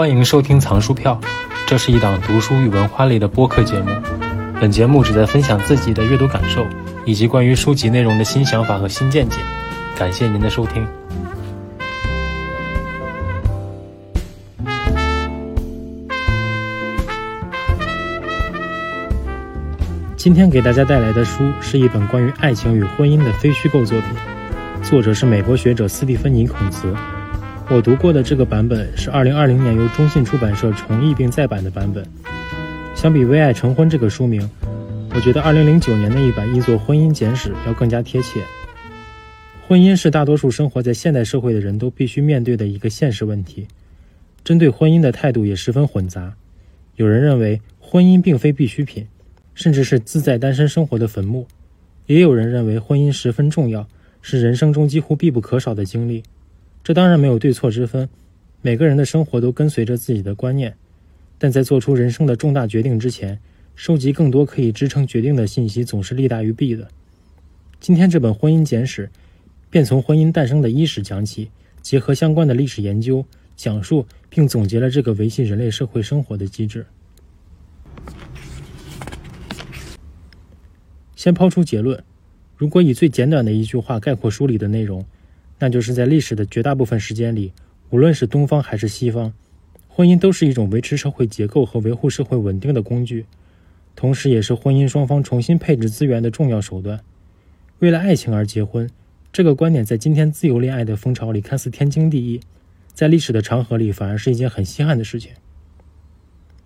欢迎收听藏书票，这是一档读书与文化类的播客节目。本节目旨在分享自己的阅读感受，以及关于书籍内容的新想法和新见解。感谢您的收听。今天给大家带来的书是一本关于爱情与婚姻的非虚构作品，作者是美国学者斯蒂芬妮·孔茨。我读过的这个版本是2020年由中信出版社重译并再版的版本。相比《为爱成婚》这个书名，我觉得2009年的一版译作《婚姻简史》要更加贴切。婚姻是大多数生活在现代社会的人都必须面对的一个现实问题。针对婚姻的态度也十分混杂。有人认为婚姻并非必需品，甚至是自在单身生活的坟墓；也有人认为婚姻十分重要，是人生中几乎必不可少的经历。这当然没有对错之分，每个人的生活都跟随着自己的观念，但在做出人生的重大决定之前，收集更多可以支撑决定的信息总是利大于弊的。今天这本《婚姻简史》，便从婚姻诞生的伊始讲起，结合相关的历史研究，讲述并总结了这个维系人类社会生活的机制。先抛出结论，如果以最简短的一句话概括书里的内容。那就是在历史的绝大部分时间里，无论是东方还是西方，婚姻都是一种维持社会结构和维护社会稳定的工具，同时也是婚姻双方重新配置资源的重要手段。为了爱情而结婚，这个观点在今天自由恋爱的风潮里看似天经地义，在历史的长河里反而是一件很稀罕的事情。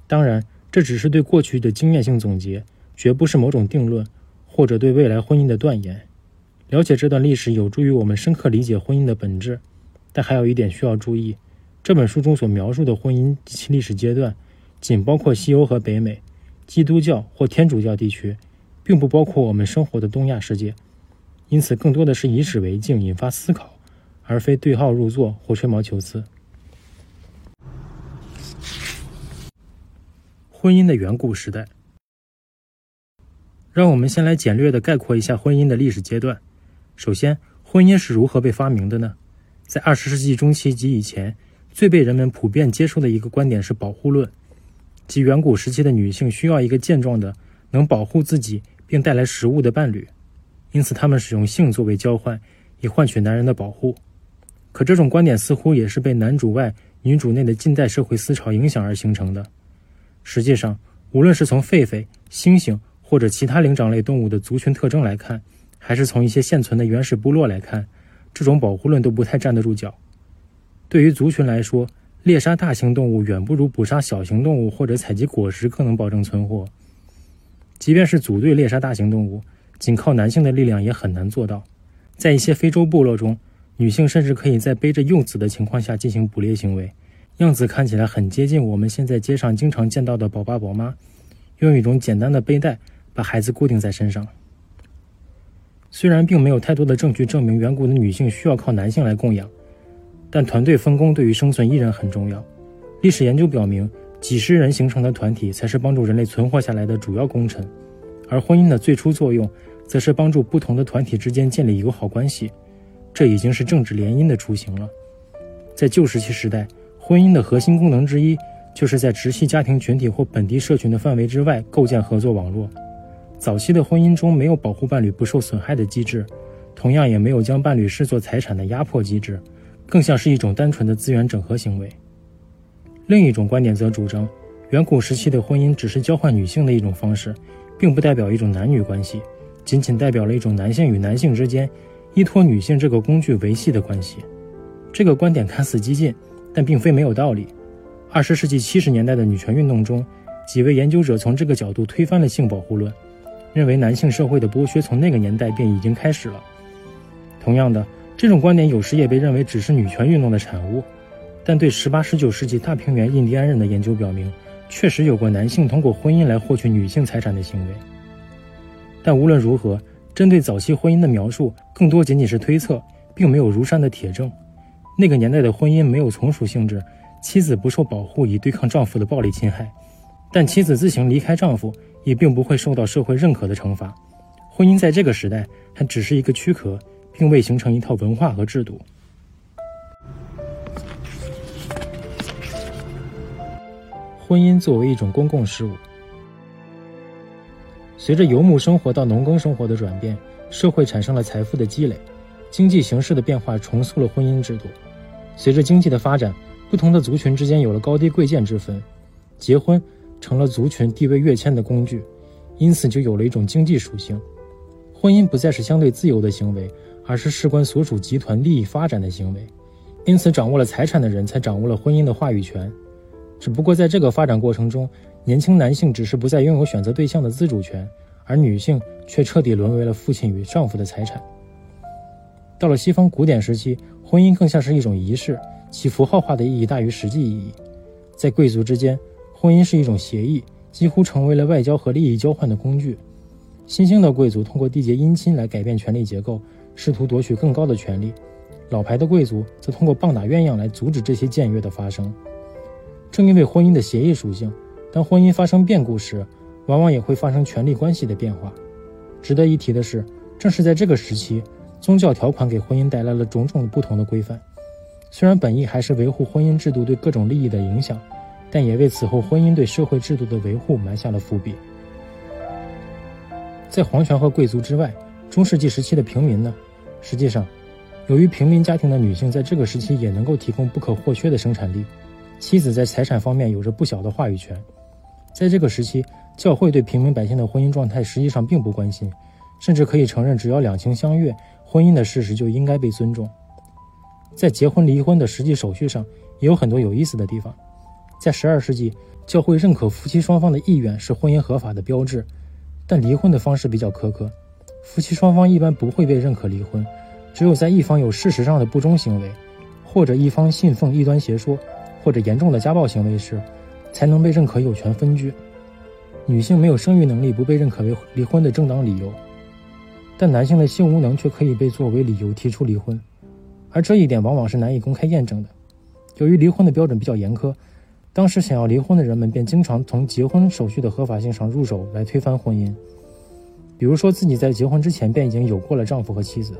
当然，这只是对过去的经验性总结，绝不是某种定论，或者对未来婚姻的断言。了解这段历史有助于我们深刻理解婚姻的本质，但还有一点需要注意：这本书中所描述的婚姻及其历史阶段，仅包括西欧和北美、基督教或天主教地区，并不包括我们生活的东亚世界。因此，更多的是以史为镜，引发思考，而非对号入座或吹毛求疵。婚姻的远古时代，让我们先来简略的概括一下婚姻的历史阶段。首先，婚姻是如何被发明的呢？在二十世纪中期及以前，最被人们普遍接受的一个观点是保护论，即远古时期的女性需要一个健壮的、能保护自己并带来食物的伴侣，因此她们使用性作为交换，以换取男人的保护。可这种观点似乎也是被男主外女主内的近代社会思潮影响而形成的。实际上，无论是从狒狒、猩猩或者其他灵长类动物的族群特征来看，还是从一些现存的原始部落来看，这种保护论都不太站得住脚。对于族群来说，猎杀大型动物远不如捕杀小型动物或者采集果实更能保证存活。即便是组队猎杀大型动物，仅靠男性的力量也很难做到。在一些非洲部落中，女性甚至可以在背着幼子的情况下进行捕猎行为，样子看起来很接近我们现在街上经常见到的宝爸宝妈，用一种简单的背带把孩子固定在身上。虽然并没有太多的证据证明远古的女性需要靠男性来供养，但团队分工对于生存依然很重要。历史研究表明，几十人形成的团体才是帮助人类存活下来的主要功臣，而婚姻的最初作用，则是帮助不同的团体之间建立友好关系。这已经是政治联姻的雏形了。在旧石器时代，婚姻的核心功能之一，就是在直系家庭群体或本地社群的范围之外构建合作网络。早期的婚姻中没有保护伴侣不受损害的机制，同样也没有将伴侣视作财产的压迫机制，更像是一种单纯的资源整合行为。另一种观点则主张，远古时期的婚姻只是交换女性的一种方式，并不代表一种男女关系，仅仅代表了一种男性与男性之间依托女性这个工具维系的关系。这个观点看似激进，但并非没有道理。二十世纪七十年代的女权运动中，几位研究者从这个角度推翻了性保护论。认为男性社会的剥削从那个年代便已经开始了。同样的，这种观点有时也被认为只是女权运动的产物。但对十八、十九世纪大平原印第安人的研究表明，确实有过男性通过婚姻来获取女性财产的行为。但无论如何，针对早期婚姻的描述更多仅仅是推测，并没有如山的铁证。那个年代的婚姻没有从属性质，妻子不受保护以对抗丈夫的暴力侵害，但妻子自行离开丈夫。也并不会受到社会认可的惩罚。婚姻在这个时代还只是一个躯壳，并未形成一套文化和制度。婚姻作为一种公共事务。随着游牧生活到农耕生活的转变，社会产生了财富的积累，经济形势的变化重塑了婚姻制度。随着经济的发展，不同的族群之间有了高低贵贱之分，结婚成了族群地位跃迁的工具，因此就有了一种经济属性。婚姻不再是相对自由的行为，而是事关所属集团利益发展的行为。因此，掌握了财产的人才掌握了婚姻的话语权。只不过在这个发展过程中，年轻男性只是不再拥有选择对象的自主权，而女性却彻底沦为了父亲与丈夫的财产。到了西方古典时期，婚姻更像是一种仪式，其符号化的意义大于实际意义。在贵族之间，婚姻是一种协议，几乎成为了外交和利益交换的工具。新兴的贵族通过缔结姻亲来改变权力结构，试图夺取更高的权利；老牌的贵族则通过棒打鸳鸯来阻止这些僭越的发生。正因为婚姻的协议属性，当婚姻发生变故时，往往也会发生权力关系的变化。值得一提的是，正是在这个时期，宗教条款给婚姻带来了种种不同的规范。虽然本意还是维护婚姻制度对各种利益的影响，但也为此后婚姻对社会制度的维护埋下了伏笔。在皇权和贵族之外，中世纪时期的平民呢？实际上，由于平民家庭的女性在这个时期也能够提供不可或缺的生产力。妻子在财产方面有着不小的话语权，在这个时期，教会对平民百姓的婚姻状态实际上并不关心，甚至可以承认，只要两情相悦，婚姻的事实就应该被尊重。在结婚离婚的实际手续上，也有很多有意思的地方。在十二世纪，教会认可夫妻双方的意愿是婚姻合法的标志，但离婚的方式比较苛刻，夫妻双方一般不会被认可离婚，只有在一方有事实上的不忠行为，或者一方信奉异端邪说。或者严重的家暴行为时，才能被认可有权分居。女性没有生育能力不被认可为离婚的正当理由，但男性的性无能却可以被作为理由提出离婚，而这一点往往是难以公开验证的。由于离婚的标准比较严苛，当时想要离婚的人们便经常从结婚手续的合法性上入手来推翻婚姻，比如说自己在结婚之前便已经有过了丈夫和妻子。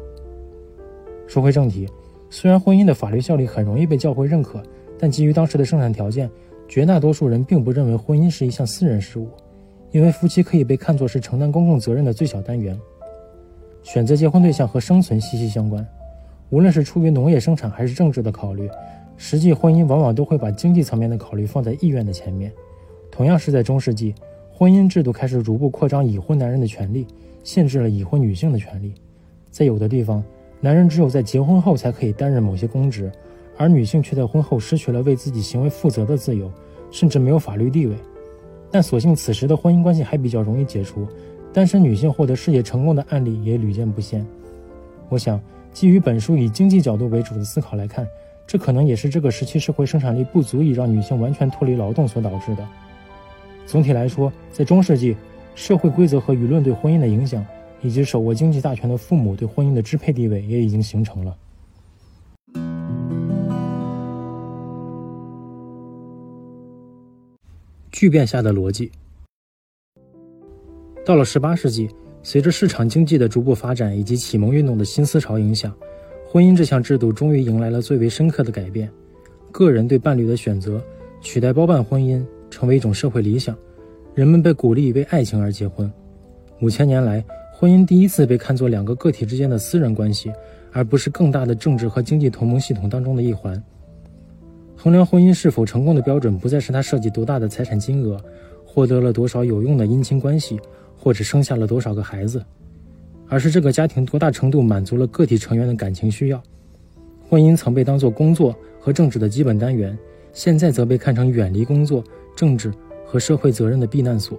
说回正题，虽然婚姻的法律效力很容易被教会认可。但基于当时的生产条件，绝大多数人并不认为婚姻是一项私人事务，因为夫妻可以被看作是承担公共责任的最小单元。选择结婚对象和生存息息相关，无论是出于农业生产还是政治的考虑，实际婚姻往往都会把经济层面的考虑放在意愿的前面。同样是在中世纪，婚姻制度开始逐步扩张已婚男人的权利，限制了已婚女性的权利。在有的地方，男人只有在结婚后才可以担任某些公职。而女性却在婚后失去了为自己行为负责的自由，甚至没有法律地位。但所幸此时的婚姻关系还比较容易解除，单身女性获得事业成功的案例也屡见不鲜。我想，基于本书以经济角度为主的思考来看，这可能也是这个时期社会生产力不足以让女性完全脱离劳动所导致的。总体来说，在中世纪，社会规则和舆论对婚姻的影响，以及手握经济大权的父母对婚姻的支配地位也已经形成了。巨变下的逻辑。到了十八世纪，随着市场经济的逐步发展以及启蒙运动的新思潮影响，婚姻这项制度终于迎来了最为深刻的改变。个人对伴侣的选择取代包办婚姻，成为一种社会理想。人们被鼓励为爱情而结婚。五千年来，婚姻第一次被看作两个个体之间的私人关系，而不是更大的政治和经济同盟系统当中的一环。衡量婚姻是否成功的标准，不再是他涉及多大的财产金额，获得了多少有用的姻亲关系，或者生下了多少个孩子，而是这个家庭多大程度满足了个体成员的感情需要。婚姻曾被当作工作和政治的基本单元，现在则被看成远离工作、政治和社会责任的避难所。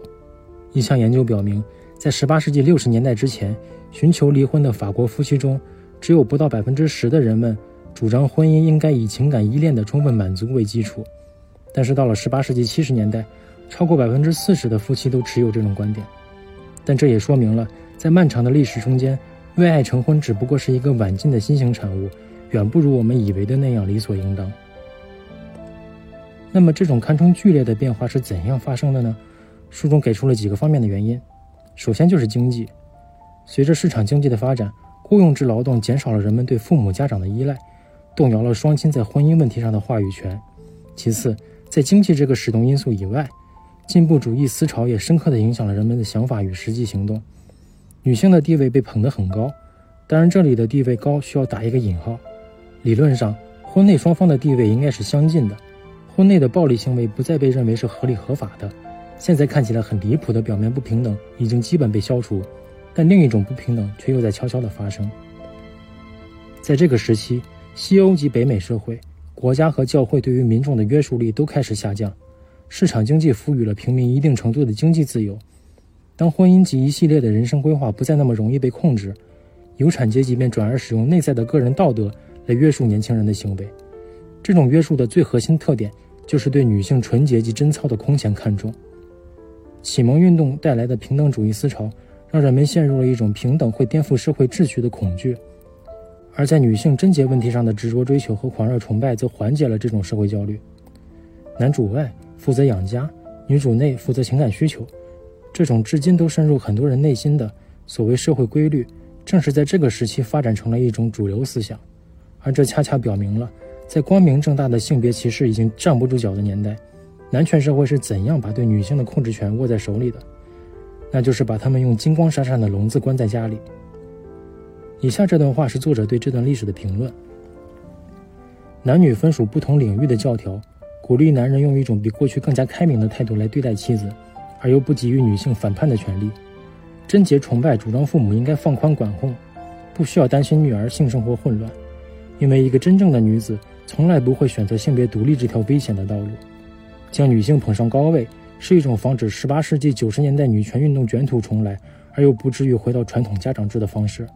一项研究表明，在18世纪60年代之前，寻求离婚的法国夫妻中，只有不到百分之十的人们。主张婚姻应该以情感依恋的充分满足为基础，但是到了18世纪70年代，超过百分之四十的夫妻都持有这种观点。但这也说明了，在漫长的历史中间，为爱成婚只不过是一个晚近的新型产物，远不如我们以为的那样理所应当。那么，这种堪称剧烈的变化是怎样发生的呢？书中给出了几个方面的原因。首先就是经济，随着市场经济的发展，雇佣制劳动减少了人们对父母家长的依赖。动摇了双亲在婚姻问题上的话语权。其次，在经济这个始动因素以外，进步主义思潮也深刻地影响了人们的想法与实际行动。女性的地位被捧得很高，当然这里的地位高需要打一个引号。理论上，婚内双方的地位应该是相近的，婚内的暴力行为不再被认为是合理合法的。现在看起来很离谱的表面不平等已经基本被消除，但另一种不平等却又在悄悄地发生。在这个时期，西欧及北美社会，国家和教会对于民众的约束力都开始下降，市场经济赋予了平民一定程度的经济自由。当婚姻及一系列的人生规划不再那么容易被控制，有产阶级便转而使用内在的个人道德来约束年轻人的行为。这种约束的最核心特点就是对女性纯洁及贞操的空前看重。启蒙运动带来的平等主义思潮，让人们陷入了一种平等会颠覆社会秩序的恐惧。而在女性贞洁问题上的执着追求和狂热崇拜，则缓解了这种社会焦虑。男主外负责养家，女主内负责情感需求，这种至今都深入很多人内心的所谓社会规律，正是在这个时期发展成了一种主流思想。而这恰恰表明了，在光明正大的性别歧视已经站不住脚的年代，男权社会是怎样把对女性的控制权握在手里的？那就是把他们用金光闪闪的笼子关在家里。以下这段话是作者对这段历史的评论：男女分属不同领域的教条，鼓励男人用一种比过去更加开明的态度来对待妻子，而又不给予女性反叛的权利。贞洁崇拜主张父母应该放宽管控，不需要担心女儿性生活混乱，因为一个真正的女子从来不会选择性别独立这条危险的道路。将女性捧上高位，是一种防止18世纪90年代女权运动卷土重来，而又不至于回到传统家长制的方式。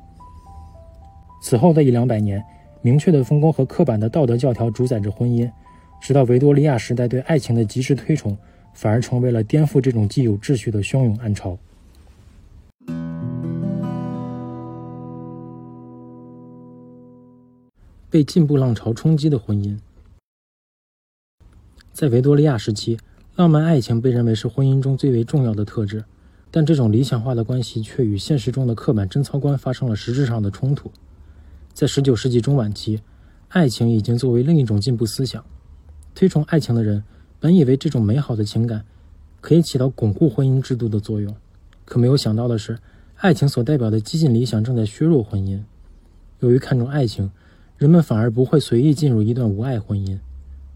此后的一两百年，明确的分工和刻板的道德教条主宰着婚姻，直到维多利亚时代，对爱情的极致推崇，反而成为了颠覆这种既有秩序的汹涌暗潮。被进步浪潮冲击的婚姻，在维多利亚时期，浪漫爱情被认为是婚姻中最为重要的特质，但这种理想化的关系却与现实中的刻板贞操观发生了实质上的冲突。在十九世纪中晚期，爱情已经作为另一种进步思想。推崇爱情的人本以为这种美好的情感可以起到巩固婚姻制度的作用，可没有想到的是，爱情所代表的激进理想正在削弱婚姻。由于看重爱情，人们反而不会随意进入一段无爱婚姻。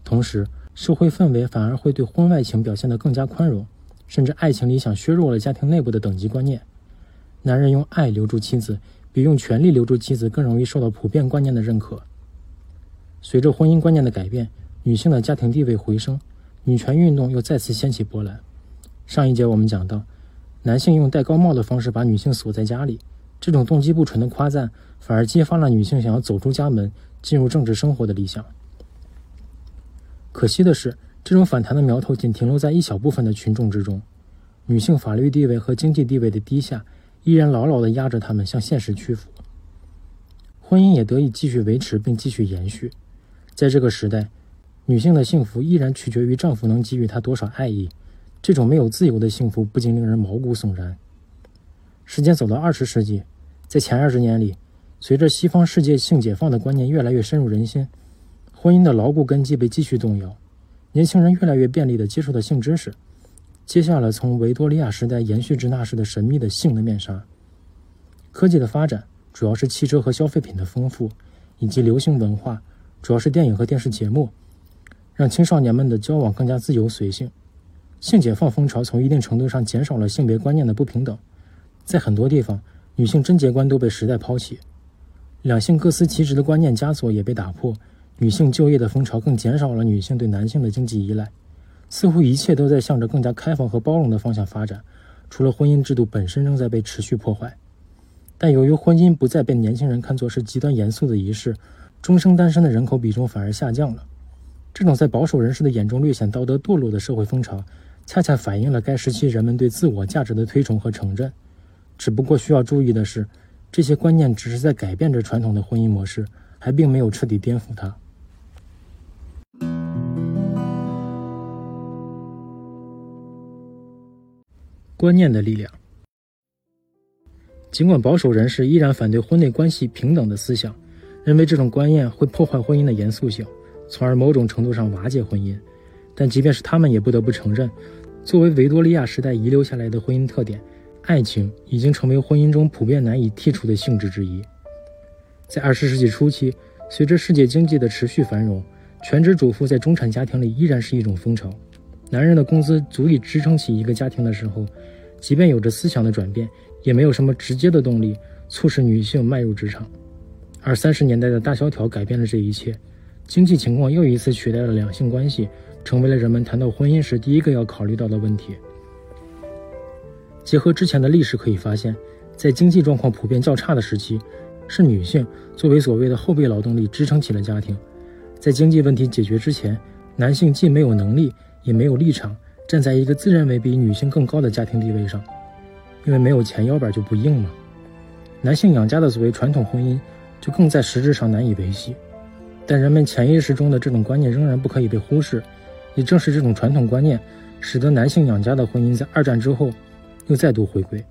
同时，社会氛围反而会对婚外情表现得更加宽容，甚至爱情理想削弱了家庭内部的等级观念。男人用爱留住妻子。比用权力留住妻子更容易受到普遍观念的认可。随着婚姻观念的改变，女性的家庭地位回升，女权运动又再次掀起波澜。上一节我们讲到，男性用戴高帽的方式把女性锁在家里，这种动机不纯的夸赞，反而激发了女性想要走出家门，进入政治生活的理想。可惜的是，这种反弹的苗头仅停留在一小部分的群众之中，女性法律地位和经济地位的低下。依然牢牢地压着他们向现实屈服，婚姻也得以继续维持并继续延续。在这个时代，女性的幸福依然取决于丈夫能给予她多少爱意。这种没有自由的幸福不禁令人毛骨悚然。时间走到二十世纪，在前二十年里，随着西方世界性解放的观念越来越深入人心，婚姻的牢固根基被继续动摇，年轻人越来越便利地接触到性知识。接下了从维多利亚时代延续至那时的神秘的性的面纱。科技的发展，主要是汽车和消费品的丰富，以及流行文化，主要是电影和电视节目，让青少年们的交往更加自由随性。性解放风潮从一定程度上减少了性别观念的不平等，在很多地方，女性贞洁观都被时代抛弃，两性各司其职的观念枷锁也被打破，女性就业的风潮更减少了女性对男性的经济依赖。似乎一切都在向着更加开放和包容的方向发展，除了婚姻制度本身正在被持续破坏。但由于婚姻不再被年轻人看作是极端严肃的仪式，终生单身的人口比重反而下降了。这种在保守人士的眼中略显道德堕落的社会风潮，恰恰反映了该时期人们对自我价值的推崇和承认。只不过需要注意的是，这些观念只是在改变着传统的婚姻模式，还并没有彻底颠覆它。观念的力量。尽管保守人士依然反对婚内关系平等的思想，认为这种观念会破坏婚姻的严肃性，从而某种程度上瓦解婚姻，但即便是他们也不得不承认，作为维多利亚时代遗留下来的婚姻特点，爱情已经成为婚姻中普遍难以剔除的性质之一。在二十世纪初期，随着世界经济的持续繁荣，全职主妇在中产家庭里依然是一种风潮。男人的工资足以支撑起一个家庭的时候，即便有着思想的转变，也没有什么直接的动力促使女性迈入职场。而三十年代的大萧条改变了这一切，经济情况又一次取代了两性关系，成为了人们谈到婚姻时第一个要考虑到的问题。结合之前的历史可以发现，在经济状况普遍较差的时期，是女性作为所谓的后备劳动力支撑起了家庭。在经济问题解决之前，男性既没有能力，也没有立场站在一个自认为比女性更高的家庭地位上，因为没有钱，腰板就不硬嘛。男性养家的所谓传统婚姻。就更在实质上难以维系，但人们潜意识中的这种观念仍然不可以被忽视。也正是这种传统观念，使得男性养家的婚姻在二战之后又再度回归。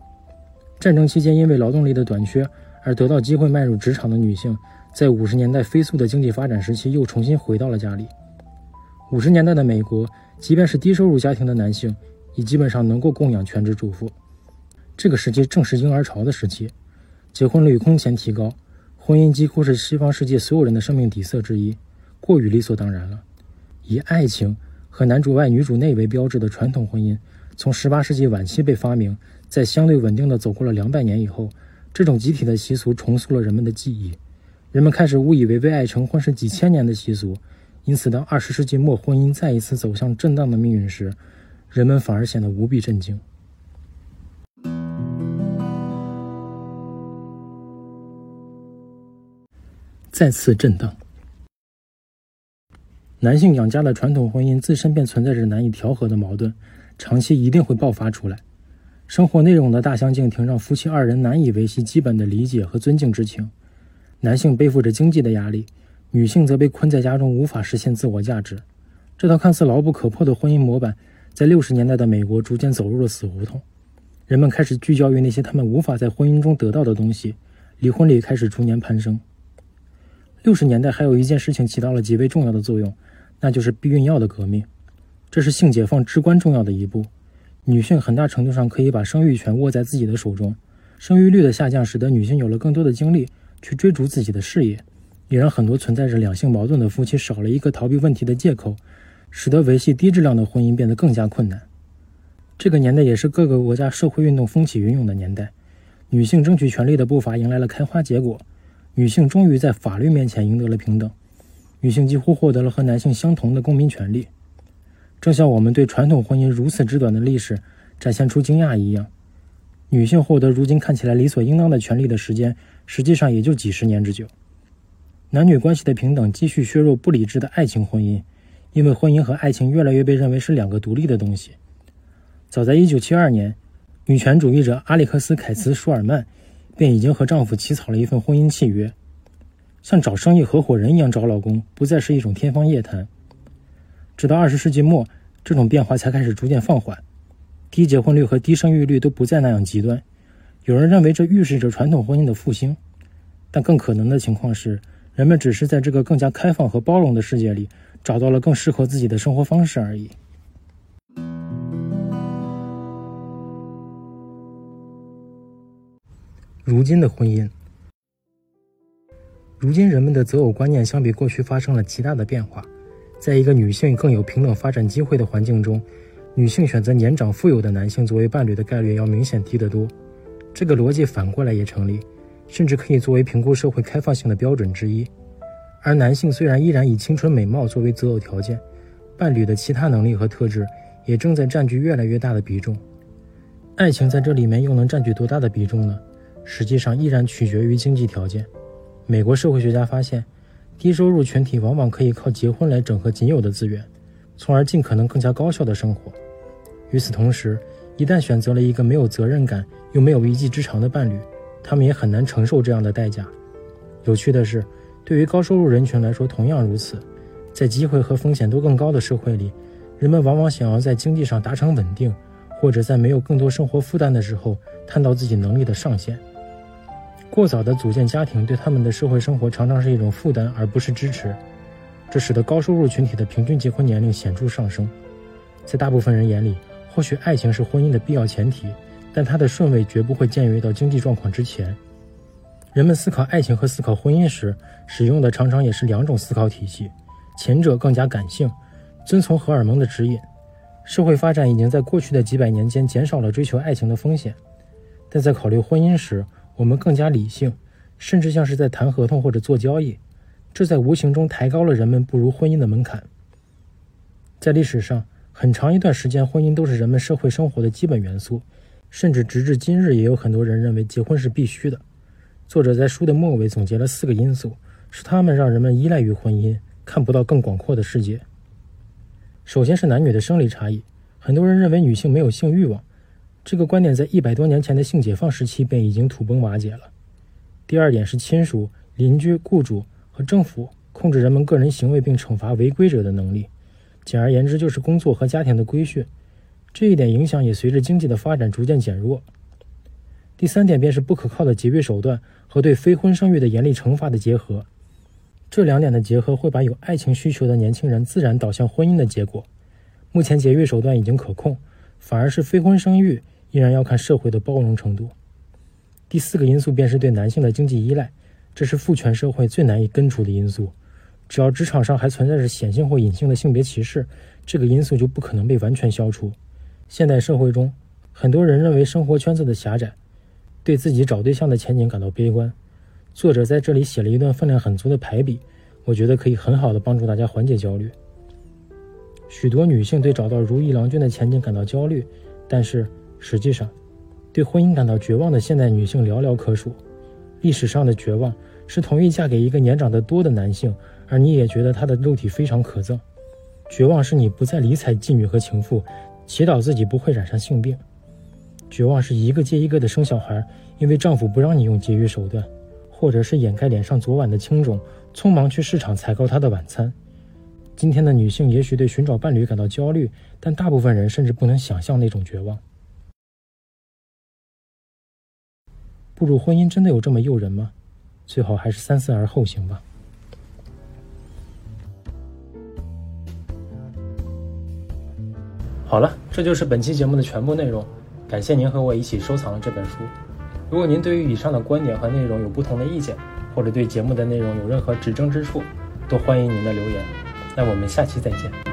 战争期间因为劳动力的短缺而得到机会迈入职场的女性，在五十年代飞速的经济发展时期又重新回到了家里。五十年代的美国，即便是低收入家庭的男性，也基本上能够供养全职主妇。这个时期正是婴儿潮的时期，结婚率空前提高。婚姻几乎是西方世界所有人的生命底色之一，过于理所当然了。以爱情和男主外女主内为标志的传统婚姻，从18世纪晚期被发明，在相对稳定的走过了两百年以后，这种集体的习俗重塑了人们的记忆，人们开始误以为为爱成婚是几千年的习俗。因此，当20世纪末婚姻再一次走向震荡的命运时，人们反而显得无比震惊。再次震荡。男性养家的传统婚姻自身便存在着难以调和的矛盾，长期一定会爆发出来。生活内容的大相径庭让夫妻二人难以维系基本的理解和尊敬之情。男性背负着经济的压力，女性则被困在家中无法实现自我价值。这套看似牢不可破的婚姻模板，在六十年代的美国逐渐走入了死胡同。人们开始聚焦于那些他们无法在婚姻中得到的东西，离婚率开始逐年攀升。六十年代还有一件事情起到了极为重要的作用，那就是避孕药的革命。这是性解放至关重要的一步。女性很大程度上可以把生育权握在自己的手中。生育率的下降使得女性有了更多的精力去追逐自己的事业，也让很多存在着两性矛盾的夫妻少了一个逃避问题的借口，使得维系低质量的婚姻变得更加困难。这个年代也是各个国家社会运动风起云涌的年代，女性争取权利的步伐迎来了开花结果。女性终于在法律面前赢得了平等，女性几乎获得了和男性相同的公民权利。正像我们对传统婚姻如此之短的历史展现出惊讶一样，女性获得如今看起来理所应当的权利的时间，实际上也就几十年之久。男女关系的平等继续削弱不理智的爱情婚姻，因为婚姻和爱情越来越被认为是两个独立的东西。早在1972年，女权主义者阿里克斯·凯茨·舒尔曼。便已经和丈夫起草了一份婚姻契约，像找生意合伙人一样找老公，不再是一种天方夜谭。直到二十世纪末，这种变化才开始逐渐放缓，低结婚率和低生育率都不再那样极端。有人认为这预示着传统婚姻的复兴，但更可能的情况是，人们只是在这个更加开放和包容的世界里，找到了更适合自己的生活方式而已。如今的婚姻，如今人们的择偶观念相比过去发生了极大的变化。在一个女性更有平等发展机会的环境中，女性选择年长富有的男性作为伴侣的概率要明显低得多。这个逻辑反过来也成立，甚至可以作为评估社会开放性的标准之一。而男性虽然依然以青春美貌作为择偶条件，伴侣的其他能力和特质也正在占据越来越大的比重。爱情在这里面又能占据多大的比重呢？实际上依然取决于经济条件。美国社会学家发现，低收入群体往往可以靠结婚来整合仅有的资源，从而尽可能更加高效的生活。与此同时，一旦选择了一个没有责任感又没有一技之长的伴侣，他们也很难承受这样的代价。有趣的是，对于高收入人群来说同样如此。在机会和风险都更高的社会里，人们往往想要在经济上达成稳定，或者在没有更多生活负担的时候，探到自己能力的上限。过早的组建家庭对他们的社会生活常常是一种负担，而不是支持。这使得高收入群体的平均结婚年龄显著上升。在大部分人眼里，或许爱情是婚姻的必要前提，但它的顺位绝不会僭越到经济状况之前。人们思考爱情和思考婚姻时，使用的常常也是两种思考体系，前者更加感性，遵从荷尔蒙的指引。社会发展已经在过去的几百年间减少了追求爱情的风险，但在考虑婚姻时，我们更加理性，甚至像是在谈合同或者做交易。这在无形中抬高了人们步入婚姻的门槛。在历史上，很长一段时间，婚姻都是人们社会生活的基本元素，甚至直至今日，也有很多人认为结婚是必须的。作者在书的末尾总结了四个因素，是他们让人们依赖于婚姻，看不到更广阔的世界。首先是男女的生理差异，很多人认为女性没有性欲望，这个观点在一百多年前的性解放时期便已经土崩瓦解了。第二点是亲属、邻居、雇主。和政府控制人们个人行为并惩罚违规者的能力，简而言之就是工作和家庭的规训。这一点影响也随着经济的发展逐渐减弱。第三点便是不可靠的节约手段和对非婚生育的严厉惩罚的结合。这两点的结合会把有爱情需求的年轻人自然导向婚姻的结果。目前节约手段已经可控，反而是非婚生育依然要看社会的包容程度。第四个因素便是对男性的经济依赖。这是父权社会最难以根除的因素。只要职场上还存在着显性或隐性的性别歧视，这个因素就不可能被完全消除。现代社会中，很多人认为生活圈子的狭窄，对自己找对象的前景感到悲观。作者在这里写了一段分量很足的排比，我觉得可以很好的帮助大家缓解焦虑。许多女性对找到如意郎君的前景感到焦虑，但是实际上，对婚姻感到绝望的现代女性寥寥可数。历史上的绝望是同意嫁给一个年长得多的男性，而你也觉得他的肉体非常可憎。绝望是你不再理睬妓女和情妇，祈祷自己不会染上性病。绝望是一个接一个的生小孩，因为丈夫不让你用节约手段，或者是掩盖脸上昨晚的青肿，匆忙去市场采购他的晚餐。今天的女性也许对寻找伴侣感到焦虑，但大部分人甚至不能想象那种绝望。步入婚姻真的有这么诱人吗？最好还是三思而后行吧。好了，这就是本期节目的全部内容。感谢您和我一起收藏了这本书。如果您对于以上的观点和内容有不同的意见，或者对节目的内容有任何指正之处，都欢迎您的留言。那我们下期再见。